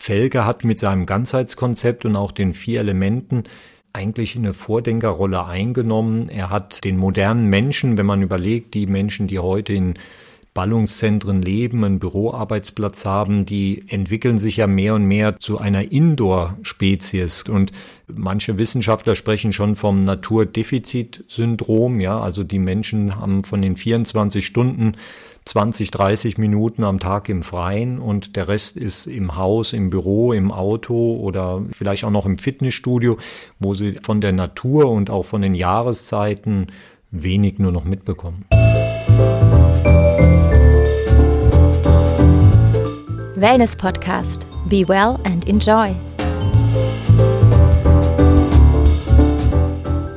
Felge hat mit seinem Ganzheitskonzept und auch den vier Elementen eigentlich eine Vordenkerrolle eingenommen. Er hat den modernen Menschen, wenn man überlegt, die Menschen, die heute in Ballungszentren leben, einen Büroarbeitsplatz haben, die entwickeln sich ja mehr und mehr zu einer Indoor-Spezies. Und manche Wissenschaftler sprechen schon vom Naturdefizitsyndrom. Ja, also die Menschen haben von den 24 Stunden 20, 30 Minuten am Tag im Freien und der Rest ist im Haus, im Büro, im Auto oder vielleicht auch noch im Fitnessstudio, wo sie von der Natur und auch von den Jahreszeiten wenig nur noch mitbekommen. Wellness Podcast. Be well and enjoy.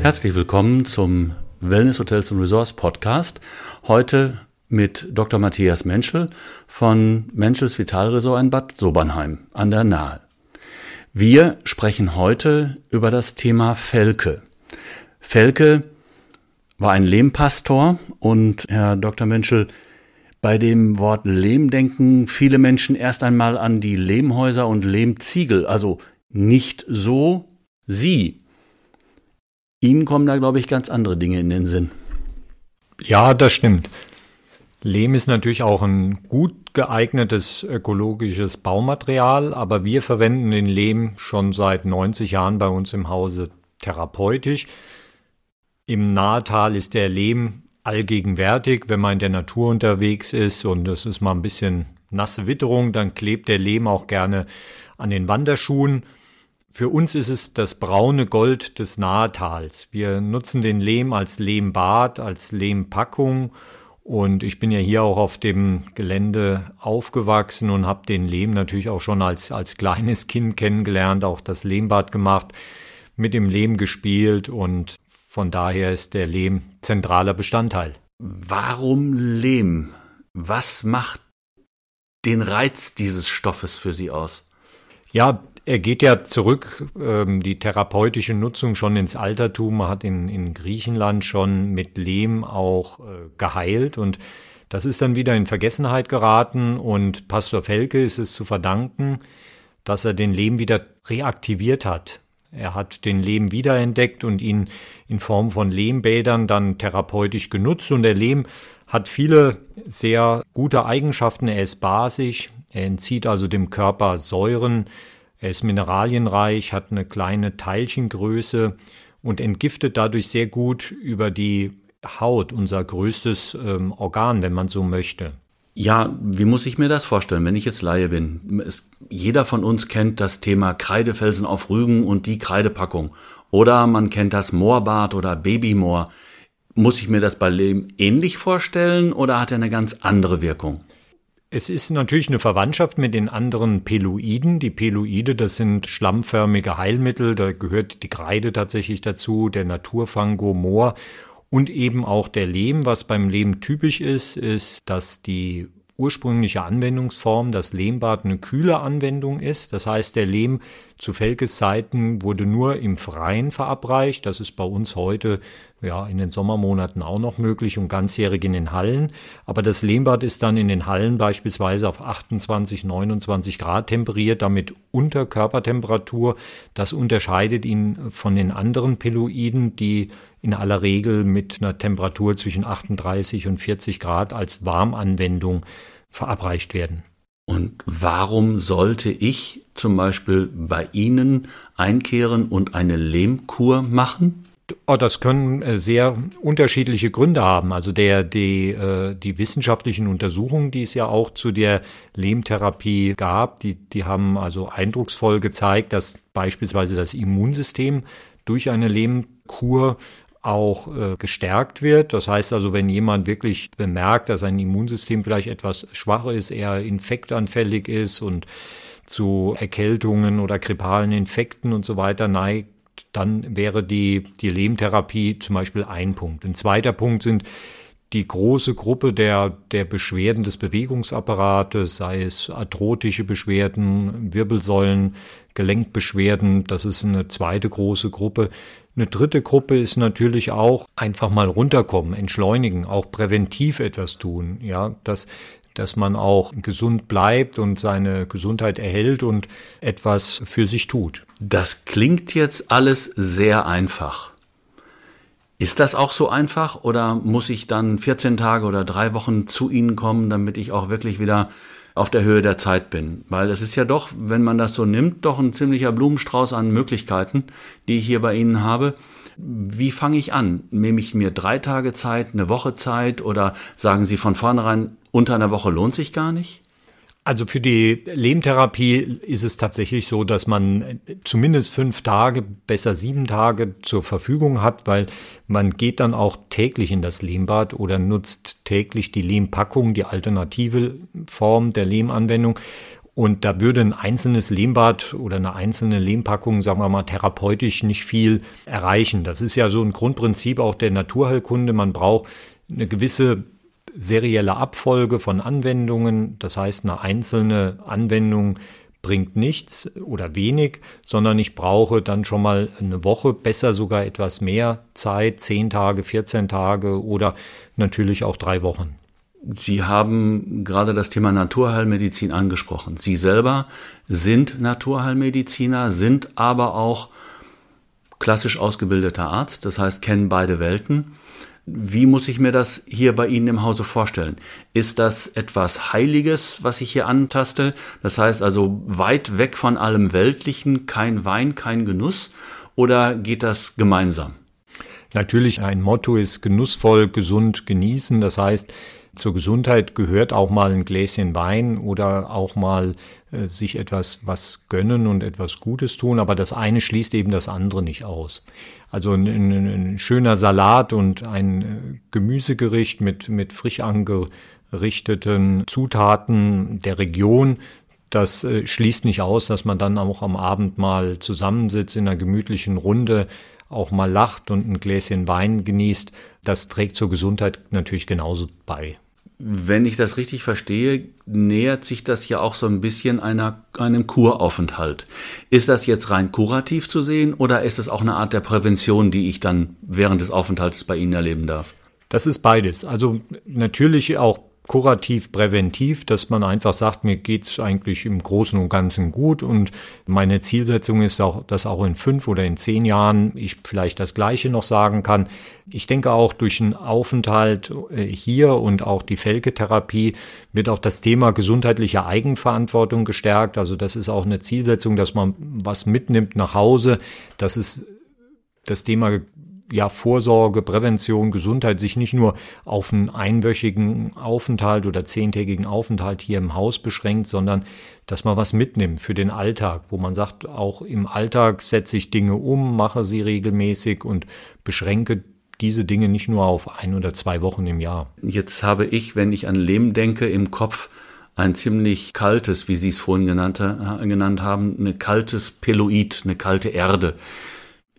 Herzlich willkommen zum Wellness Hotels und Resorts Podcast. Heute mit Dr. Matthias Menschel von Menschels Vitalresort in Bad Sobernheim an der Nahe. Wir sprechen heute über das Thema Felke. Felke war ein Lehmpastor und Herr Dr. Menschel, bei dem Wort Lehm denken viele Menschen erst einmal an die Lehmhäuser und Lehmziegel, also nicht so sie. Ihm kommen da, glaube ich, ganz andere Dinge in den Sinn. Ja, das stimmt. Lehm ist natürlich auch ein gut geeignetes ökologisches Baumaterial, aber wir verwenden den Lehm schon seit 90 Jahren bei uns im Hause therapeutisch. Im Nahetal ist der Lehm allgegenwärtig, wenn man in der Natur unterwegs ist und es ist mal ein bisschen nasse Witterung, dann klebt der Lehm auch gerne an den Wanderschuhen. Für uns ist es das braune Gold des Nahetals. Wir nutzen den Lehm als Lehmbad, als Lehmpackung und ich bin ja hier auch auf dem Gelände aufgewachsen und habe den Lehm natürlich auch schon als, als kleines Kind kennengelernt, auch das Lehmbad gemacht, mit dem Lehm gespielt und von daher ist der Lehm zentraler Bestandteil. Warum Lehm? Was macht den Reiz dieses Stoffes für Sie aus? Ja, er geht ja zurück, ähm, die therapeutische Nutzung schon ins Altertum. Man hat in, in Griechenland schon mit Lehm auch äh, geheilt und das ist dann wieder in Vergessenheit geraten und Pastor Felke ist es zu verdanken, dass er den Lehm wieder reaktiviert hat. Er hat den Lehm wiederentdeckt und ihn in Form von Lehmbädern dann therapeutisch genutzt. Und der Lehm hat viele sehr gute Eigenschaften. Er ist basisch, er entzieht also dem Körper Säuren, er ist mineralienreich, hat eine kleine Teilchengröße und entgiftet dadurch sehr gut über die Haut, unser größtes ähm, Organ, wenn man so möchte. Ja, wie muss ich mir das vorstellen, wenn ich jetzt Laie bin? Es, jeder von uns kennt das Thema Kreidefelsen auf Rügen und die Kreidepackung. Oder man kennt das Moorbad oder Babymoor. Muss ich mir das bei Lehm ähnlich vorstellen oder hat er eine ganz andere Wirkung? Es ist natürlich eine Verwandtschaft mit den anderen Peloiden. Die Peloide, das sind schlammförmige Heilmittel, da gehört die Kreide tatsächlich dazu, der Naturfango Moor und eben auch der Lehm, was beim Lehm typisch ist, ist, dass die ursprüngliche Anwendungsform das Lehmbad eine kühle Anwendung ist. Das heißt, der Lehm zu Felkes Zeiten wurde nur im Freien verabreicht. Das ist bei uns heute ja in den Sommermonaten auch noch möglich und ganzjährig in den Hallen. Aber das Lehmbad ist dann in den Hallen beispielsweise auf 28, 29 Grad temperiert, damit unter Körpertemperatur. Das unterscheidet ihn von den anderen Peloiden, die in aller Regel mit einer Temperatur zwischen 38 und 40 Grad als Warmanwendung verabreicht werden. Und warum sollte ich zum Beispiel bei Ihnen einkehren und eine Lehmkur machen? Oh, das können äh, sehr unterschiedliche Gründe haben. Also der, die, äh, die wissenschaftlichen Untersuchungen, die es ja auch zu der Lehmtherapie gab, die, die haben also eindrucksvoll gezeigt, dass beispielsweise das Immunsystem durch eine Lehmkur auch äh, gestärkt wird. Das heißt also, wenn jemand wirklich bemerkt, dass sein Immunsystem vielleicht etwas schwach ist, eher infektanfällig ist und zu Erkältungen oder grippalen Infekten und so weiter neigt, dann wäre die, die Lehmtherapie zum Beispiel ein Punkt. Ein zweiter Punkt sind die große Gruppe der, der Beschwerden des Bewegungsapparates, sei es arthrotische Beschwerden, Wirbelsäulen, Gelenkbeschwerden, das ist eine zweite große Gruppe. Eine dritte Gruppe ist natürlich auch einfach mal runterkommen, entschleunigen, auch präventiv etwas tun. Ja, das dass man auch gesund bleibt und seine Gesundheit erhält und etwas für sich tut. Das klingt jetzt alles sehr einfach. Ist das auch so einfach oder muss ich dann 14 Tage oder drei Wochen zu Ihnen kommen, damit ich auch wirklich wieder auf der Höhe der Zeit bin? Weil es ist ja doch, wenn man das so nimmt, doch ein ziemlicher Blumenstrauß an Möglichkeiten, die ich hier bei Ihnen habe. Wie fange ich an? Nehme ich mir drei Tage Zeit, eine Woche Zeit oder sagen Sie von vornherein, unter einer Woche lohnt sich gar nicht? Also für die Lehmtherapie ist es tatsächlich so, dass man zumindest fünf Tage, besser sieben Tage zur Verfügung hat, weil man geht dann auch täglich in das Lehmbad oder nutzt täglich die Lehmpackung, die alternative Form der Lehmanwendung. Und da würde ein einzelnes Lehmbad oder eine einzelne Lehmpackung, sagen wir mal, therapeutisch nicht viel erreichen. Das ist ja so ein Grundprinzip auch der Naturheilkunde. Man braucht eine gewisse serielle Abfolge von Anwendungen. Das heißt, eine einzelne Anwendung bringt nichts oder wenig, sondern ich brauche dann schon mal eine Woche, besser sogar etwas mehr Zeit, zehn Tage, 14 Tage oder natürlich auch drei Wochen. Sie haben gerade das Thema Naturheilmedizin angesprochen. Sie selber sind Naturheilmediziner, sind aber auch klassisch ausgebildeter Arzt, das heißt kennen beide Welten. Wie muss ich mir das hier bei Ihnen im Hause vorstellen? Ist das etwas Heiliges, was ich hier antaste? Das heißt also weit weg von allem Weltlichen, kein Wein, kein Genuss? Oder geht das gemeinsam? Natürlich, ein Motto ist genussvoll, gesund genießen. Das heißt, zur Gesundheit gehört auch mal ein Gläschen Wein oder auch mal äh, sich etwas was gönnen und etwas Gutes tun, aber das eine schließt eben das andere nicht aus. Also ein, ein, ein schöner Salat und ein äh, Gemüsegericht mit, mit frisch angerichteten Zutaten der Region, das äh, schließt nicht aus, dass man dann auch am Abend mal zusammensitzt in einer gemütlichen Runde, auch mal lacht und ein Gläschen Wein genießt. Das trägt zur Gesundheit natürlich genauso bei. Wenn ich das richtig verstehe, nähert sich das ja auch so ein bisschen einer, einem Kuraufenthalt. Ist das jetzt rein kurativ zu sehen oder ist es auch eine Art der Prävention, die ich dann während des Aufenthalts bei Ihnen erleben darf? Das ist beides. Also natürlich auch kurativ präventiv, dass man einfach sagt, mir geht's eigentlich im Großen und Ganzen gut und meine Zielsetzung ist auch, dass auch in fünf oder in zehn Jahren ich vielleicht das Gleiche noch sagen kann. Ich denke auch durch einen Aufenthalt äh, hier und auch die Felke-Therapie wird auch das Thema gesundheitliche Eigenverantwortung gestärkt. Also das ist auch eine Zielsetzung, dass man was mitnimmt nach Hause. Das ist das Thema ja, Vorsorge, Prävention, Gesundheit sich nicht nur auf einen einwöchigen Aufenthalt oder zehntägigen Aufenthalt hier im Haus beschränkt, sondern dass man was mitnimmt für den Alltag, wo man sagt, auch im Alltag setze ich Dinge um, mache sie regelmäßig und beschränke diese Dinge nicht nur auf ein oder zwei Wochen im Jahr. Jetzt habe ich, wenn ich an Lehm denke, im Kopf ein ziemlich kaltes, wie Sie es vorhin genannt, genannt haben, eine kaltes Peloid, eine kalte Erde.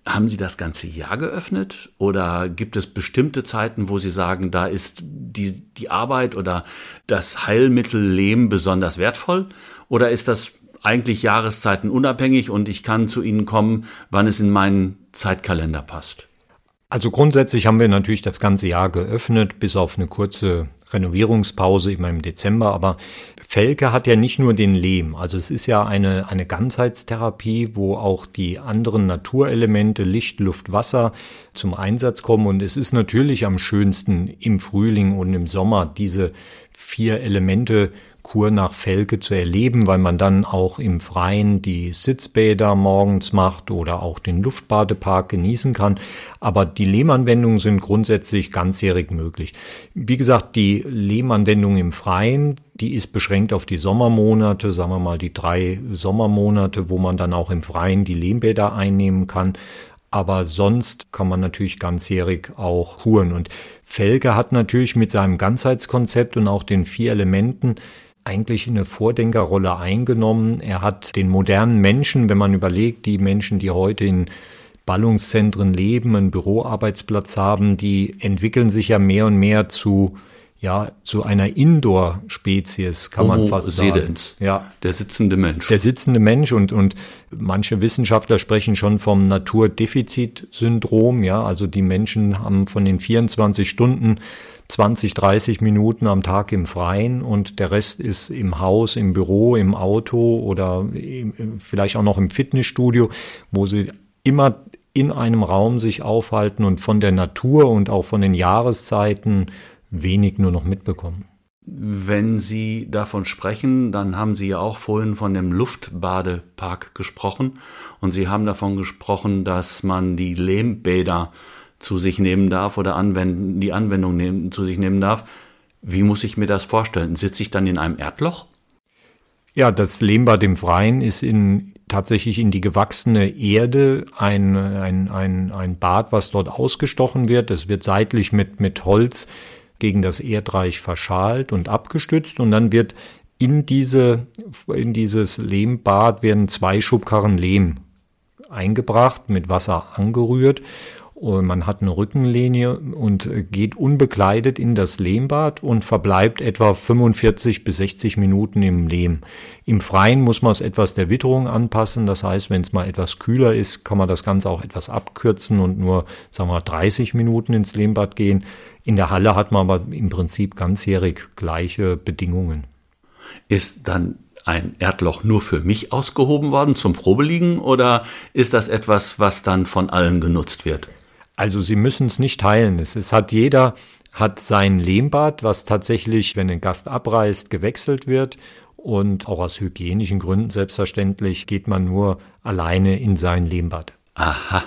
Haben Sie das ganze Jahr geöffnet oder gibt es bestimmte Zeiten, wo Sie sagen, da ist die, die Arbeit oder das Heilmittel Lehm besonders wertvoll? Oder ist das eigentlich Jahreszeiten unabhängig und ich kann zu Ihnen kommen, wann es in meinen Zeitkalender passt? Also grundsätzlich haben wir natürlich das ganze Jahr geöffnet, bis auf eine kurze Renovierungspause immer im Dezember. Aber Felke hat ja nicht nur den Lehm. Also es ist ja eine, eine Ganzheitstherapie, wo auch die anderen Naturelemente, Licht, Luft, Wasser zum Einsatz kommen. Und es ist natürlich am schönsten im Frühling und im Sommer diese vier Elemente Kur nach Felke zu erleben, weil man dann auch im Freien die Sitzbäder morgens macht oder auch den Luftbadepark genießen kann. Aber die Lehmanwendungen sind grundsätzlich ganzjährig möglich. Wie gesagt, die Lehmanwendung im Freien, die ist beschränkt auf die Sommermonate, sagen wir mal die drei Sommermonate, wo man dann auch im Freien die Lehmbäder einnehmen kann. Aber sonst kann man natürlich ganzjährig auch kuren. Und Felke hat natürlich mit seinem Ganzheitskonzept und auch den vier Elementen eigentlich eine Vordenkerrolle eingenommen. Er hat den modernen Menschen, wenn man überlegt, die Menschen, die heute in Ballungszentren leben, einen Büroarbeitsplatz haben, die entwickeln sich ja mehr und mehr zu ja, zu einer Indoor-Spezies, kann Homo man fast sagen. sedens. Ja. Der sitzende Mensch. Der sitzende Mensch und, und manche Wissenschaftler sprechen schon vom Naturdefizitsyndrom, ja, also die Menschen haben von den 24 Stunden 20, 30 Minuten am Tag im Freien und der Rest ist im Haus, im Büro, im Auto oder vielleicht auch noch im Fitnessstudio, wo sie immer in einem Raum sich aufhalten und von der Natur und auch von den Jahreszeiten wenig nur noch mitbekommen. Wenn Sie davon sprechen, dann haben Sie ja auch vorhin von dem Luftbadepark gesprochen und Sie haben davon gesprochen, dass man die Lehmbäder zu sich nehmen darf oder anwenden, die Anwendung nehmen, zu sich nehmen darf. Wie muss ich mir das vorstellen? Sitze ich dann in einem Erdloch? Ja, das Lehmbad im Freien ist in, tatsächlich in die gewachsene Erde ein, ein, ein, ein Bad, was dort ausgestochen wird. Es wird seitlich mit, mit Holz gegen das Erdreich verschalt und abgestützt und dann wird in diese, in dieses Lehmbad werden zwei Schubkarren Lehm eingebracht, mit Wasser angerührt und man hat eine Rückenlinie und geht unbekleidet in das Lehmbad und verbleibt etwa 45 bis 60 Minuten im Lehm. Im Freien muss man es etwas der Witterung anpassen. Das heißt, wenn es mal etwas kühler ist, kann man das Ganze auch etwas abkürzen und nur, sagen wir, 30 Minuten ins Lehmbad gehen. In der Halle hat man aber im Prinzip ganzjährig gleiche Bedingungen. Ist dann ein Erdloch nur für mich ausgehoben worden zum Probeliegen oder ist das etwas, was dann von allen genutzt wird? Also Sie müssen es nicht teilen. Es, es hat jeder hat sein Lehmbad, was tatsächlich, wenn ein Gast abreist, gewechselt wird. Und auch aus hygienischen Gründen selbstverständlich geht man nur alleine in sein Lehmbad. Aha.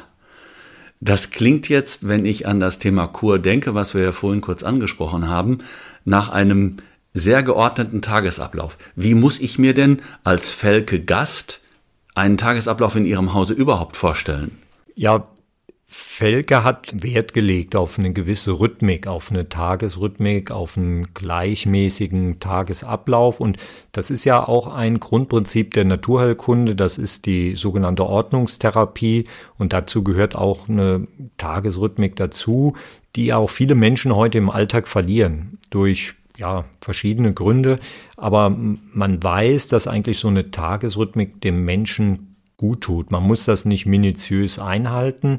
Das klingt jetzt, wenn ich an das Thema Kur denke, was wir ja vorhin kurz angesprochen haben, nach einem sehr geordneten Tagesablauf. Wie muss ich mir denn als Felke Gast einen Tagesablauf in Ihrem Hause überhaupt vorstellen? Ja, Felke hat Wert gelegt auf eine gewisse Rhythmik, auf eine Tagesrhythmik, auf einen gleichmäßigen Tagesablauf. Und das ist ja auch ein Grundprinzip der Naturheilkunde. Das ist die sogenannte Ordnungstherapie. Und dazu gehört auch eine Tagesrhythmik dazu, die auch viele Menschen heute im Alltag verlieren. Durch ja, verschiedene Gründe. Aber man weiß, dass eigentlich so eine Tagesrhythmik dem Menschen gut tut. Man muss das nicht minutiös einhalten.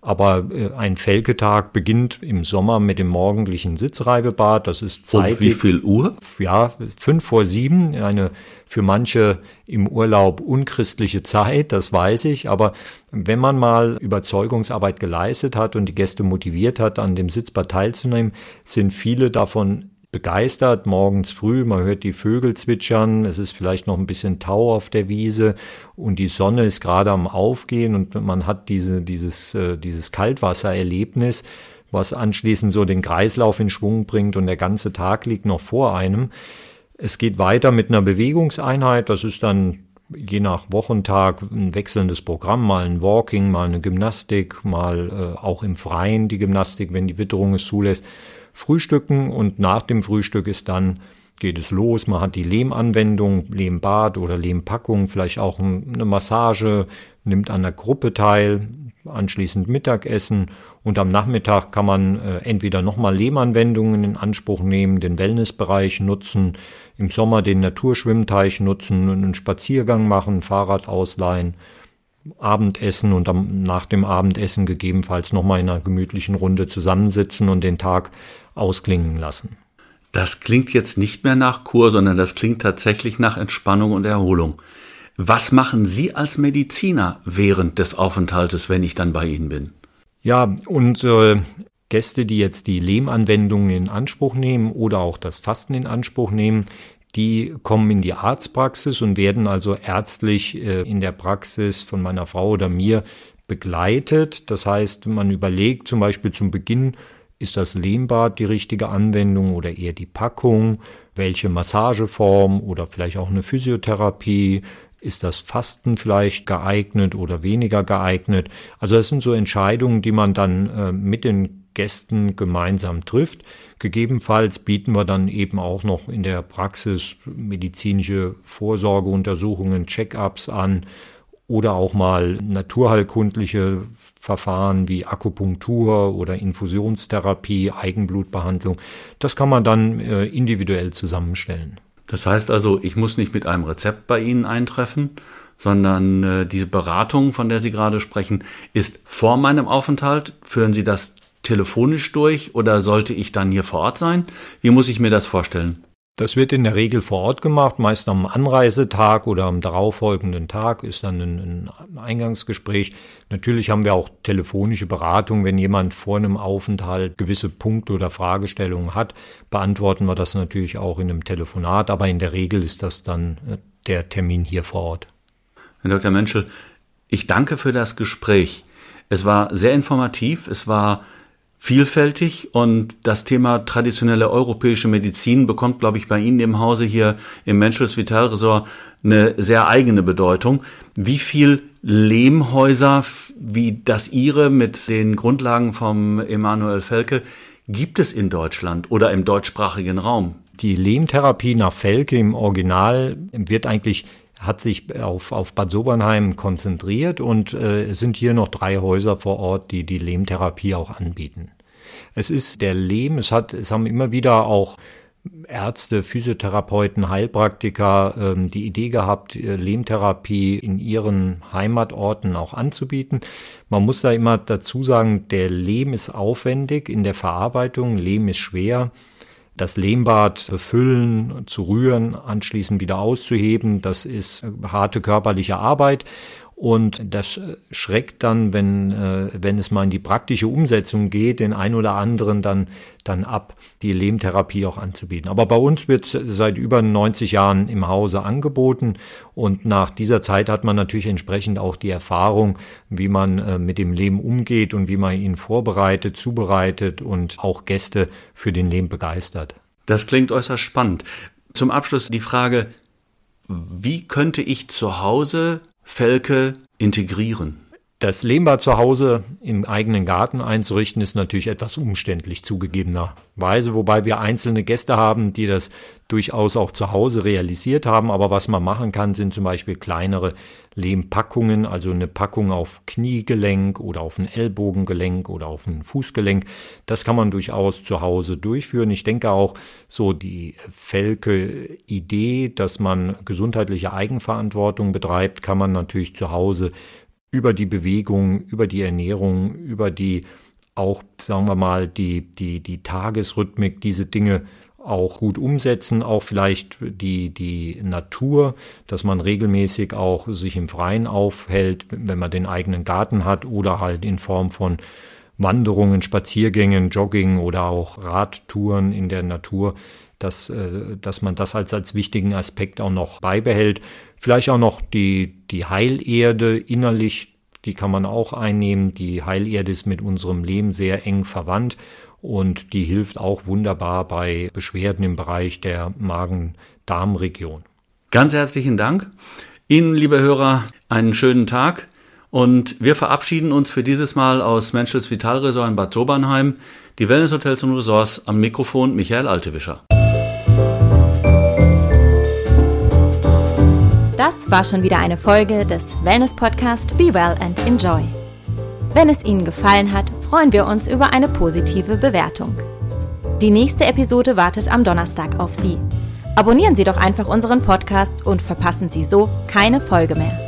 Aber äh, ein Felketag beginnt im Sommer mit dem morgendlichen Sitzreibebad. Das ist Zeit. wie viel Uhr? Ja, fünf vor sieben. Eine für manche im Urlaub unchristliche Zeit, das weiß ich. Aber wenn man mal Überzeugungsarbeit geleistet hat und die Gäste motiviert hat, an dem Sitzbad teilzunehmen, sind viele davon begeistert morgens früh. Man hört die Vögel zwitschern. Es ist vielleicht noch ein bisschen Tau auf der Wiese und die Sonne ist gerade am Aufgehen und man hat diese, dieses, äh, dieses Kaltwassererlebnis, was anschließend so den Kreislauf in Schwung bringt und der ganze Tag liegt noch vor einem. Es geht weiter mit einer Bewegungseinheit. Das ist dann je nach Wochentag ein wechselndes Programm, mal ein Walking, mal eine Gymnastik, mal äh, auch im Freien die Gymnastik, wenn die Witterung es zulässt frühstücken und nach dem Frühstück ist dann geht es los. Man hat die Lehmanwendung, Lehmbad oder Lehmpackung, vielleicht auch eine Massage, nimmt an der Gruppe teil, anschließend Mittagessen und am Nachmittag kann man äh, entweder nochmal Lehmanwendungen in Anspruch nehmen, den Wellnessbereich nutzen, im Sommer den Naturschwimmteich nutzen, einen Spaziergang machen, Fahrrad ausleihen Abendessen und am, nach dem Abendessen gegebenenfalls nochmal in einer gemütlichen Runde zusammensitzen und den Tag ausklingen lassen. Das klingt jetzt nicht mehr nach Kur, sondern das klingt tatsächlich nach Entspannung und Erholung. Was machen Sie als Mediziner während des Aufenthaltes, wenn ich dann bei Ihnen bin? Ja, unsere Gäste, die jetzt die Lehmanwendungen in Anspruch nehmen oder auch das Fasten in Anspruch nehmen, die kommen in die Arztpraxis und werden also ärztlich äh, in der Praxis von meiner Frau oder mir begleitet. Das heißt, man überlegt zum Beispiel zum Beginn, ist das Lehmbad die richtige Anwendung oder eher die Packung? Welche Massageform oder vielleicht auch eine Physiotherapie? Ist das Fasten vielleicht geeignet oder weniger geeignet? Also das sind so Entscheidungen, die man dann äh, mit den Gästen gemeinsam trifft. Gegebenenfalls bieten wir dann eben auch noch in der Praxis medizinische Vorsorgeuntersuchungen, Check-ups an oder auch mal naturheilkundliche Verfahren wie Akupunktur oder Infusionstherapie, Eigenblutbehandlung. Das kann man dann äh, individuell zusammenstellen. Das heißt also, ich muss nicht mit einem Rezept bei Ihnen eintreffen, sondern äh, diese Beratung, von der Sie gerade sprechen, ist vor meinem Aufenthalt. Führen Sie das telefonisch durch oder sollte ich dann hier vor Ort sein? Wie muss ich mir das vorstellen? Das wird in der Regel vor Ort gemacht, meist am Anreisetag oder am darauffolgenden Tag ist dann ein, ein, Eingangsgespräch. Natürlich haben wir auch telefonische Beratung, wenn jemand vor einem Aufenthalt gewisse Punkte oder Fragestellungen hat, beantworten wir das natürlich auch in einem Telefonat, aber in der Regel ist das dann äh, der Termin hier vor Ort. Herr Dr. Menschel, ich danke für das Gespräch. Es war sehr informativ, es war vielfältig und das Thema traditionelle europäische Medizin bekommt, glaube ich, bei Ihnen im Hause hier im Menschels Vital Resort eine sehr eigene Bedeutung. Wie viel Lehmhäuser wie das Ihre mit den Grundlagen vom Emanuel Felke gibt es in Deutschland oder im deutschsprachigen Raum? Die Lehmtherapie nach Felke im Original wird eigentlich hat sich auf, auf Bad Sobernheim konzentriert und äh, es sind hier noch drei Häuser vor Ort, die die Lehmtherapie auch anbieten. Es ist der Lehm, es hat, es haben immer wieder auch Ärzte, Physiotherapeuten, Heilpraktiker ähm, die Idee gehabt, äh, Lehmtherapie in ihren Heimatorten auch anzubieten. Man muss da immer dazu sagen, der Lehm ist aufwendig in der Verarbeitung, Lehm ist schwer das Lehmbad befüllen, zu rühren, anschließend wieder auszuheben, das ist harte körperliche Arbeit und das schreckt dann, wenn, äh, wenn es mal in die praktische Umsetzung geht, den ein oder anderen dann, dann ab, die Lehmtherapie auch anzubieten. Aber bei uns wird seit über 90 Jahren im Hause angeboten und nach dieser Zeit hat man natürlich entsprechend auch die Erfahrung, wie man äh, mit dem Lehm umgeht und wie man ihn vorbereitet, zubereitet und auch Gäste für den Lehm begeistert. Das klingt äußerst spannend. Zum Abschluss die Frage, wie könnte ich zu Hause Felke integrieren. Das Lehmbad zu Hause im eigenen Garten einzurichten, ist natürlich etwas umständlich zugegebenerweise, wobei wir einzelne Gäste haben, die das durchaus auch zu Hause realisiert haben. Aber was man machen kann, sind zum Beispiel kleinere Lehmpackungen, also eine Packung auf Kniegelenk oder auf ein Ellbogengelenk oder auf ein Fußgelenk. Das kann man durchaus zu Hause durchführen. Ich denke auch so die Felke-Idee, dass man gesundheitliche Eigenverantwortung betreibt, kann man natürlich zu Hause über die Bewegung, über die Ernährung, über die auch, sagen wir mal, die, die, die Tagesrhythmik, diese Dinge auch gut umsetzen, auch vielleicht die, die Natur, dass man regelmäßig auch sich im Freien aufhält, wenn man den eigenen Garten hat oder halt in Form von Wanderungen, Spaziergängen, Jogging oder auch Radtouren in der Natur, dass, äh, dass man das als, als wichtigen Aspekt auch noch beibehält. Vielleicht auch noch die, die Heilerde innerlich, die kann man auch einnehmen. Die Heilerde ist mit unserem Leben sehr eng verwandt und die hilft auch wunderbar bei Beschwerden im Bereich der Magen-Darm-Region. Ganz herzlichen Dank. Ihnen, liebe Hörer, einen schönen Tag. Und wir verabschieden uns für dieses Mal aus Menschels Vitalresort in Bad Sobernheim. Die Wellness Hotels und Resorts am Mikrofon Michael Altewischer. Das war schon wieder eine Folge des Wellness Podcast Be Well and Enjoy. Wenn es Ihnen gefallen hat, freuen wir uns über eine positive Bewertung. Die nächste Episode wartet am Donnerstag auf Sie. Abonnieren Sie doch einfach unseren Podcast und verpassen Sie so keine Folge mehr.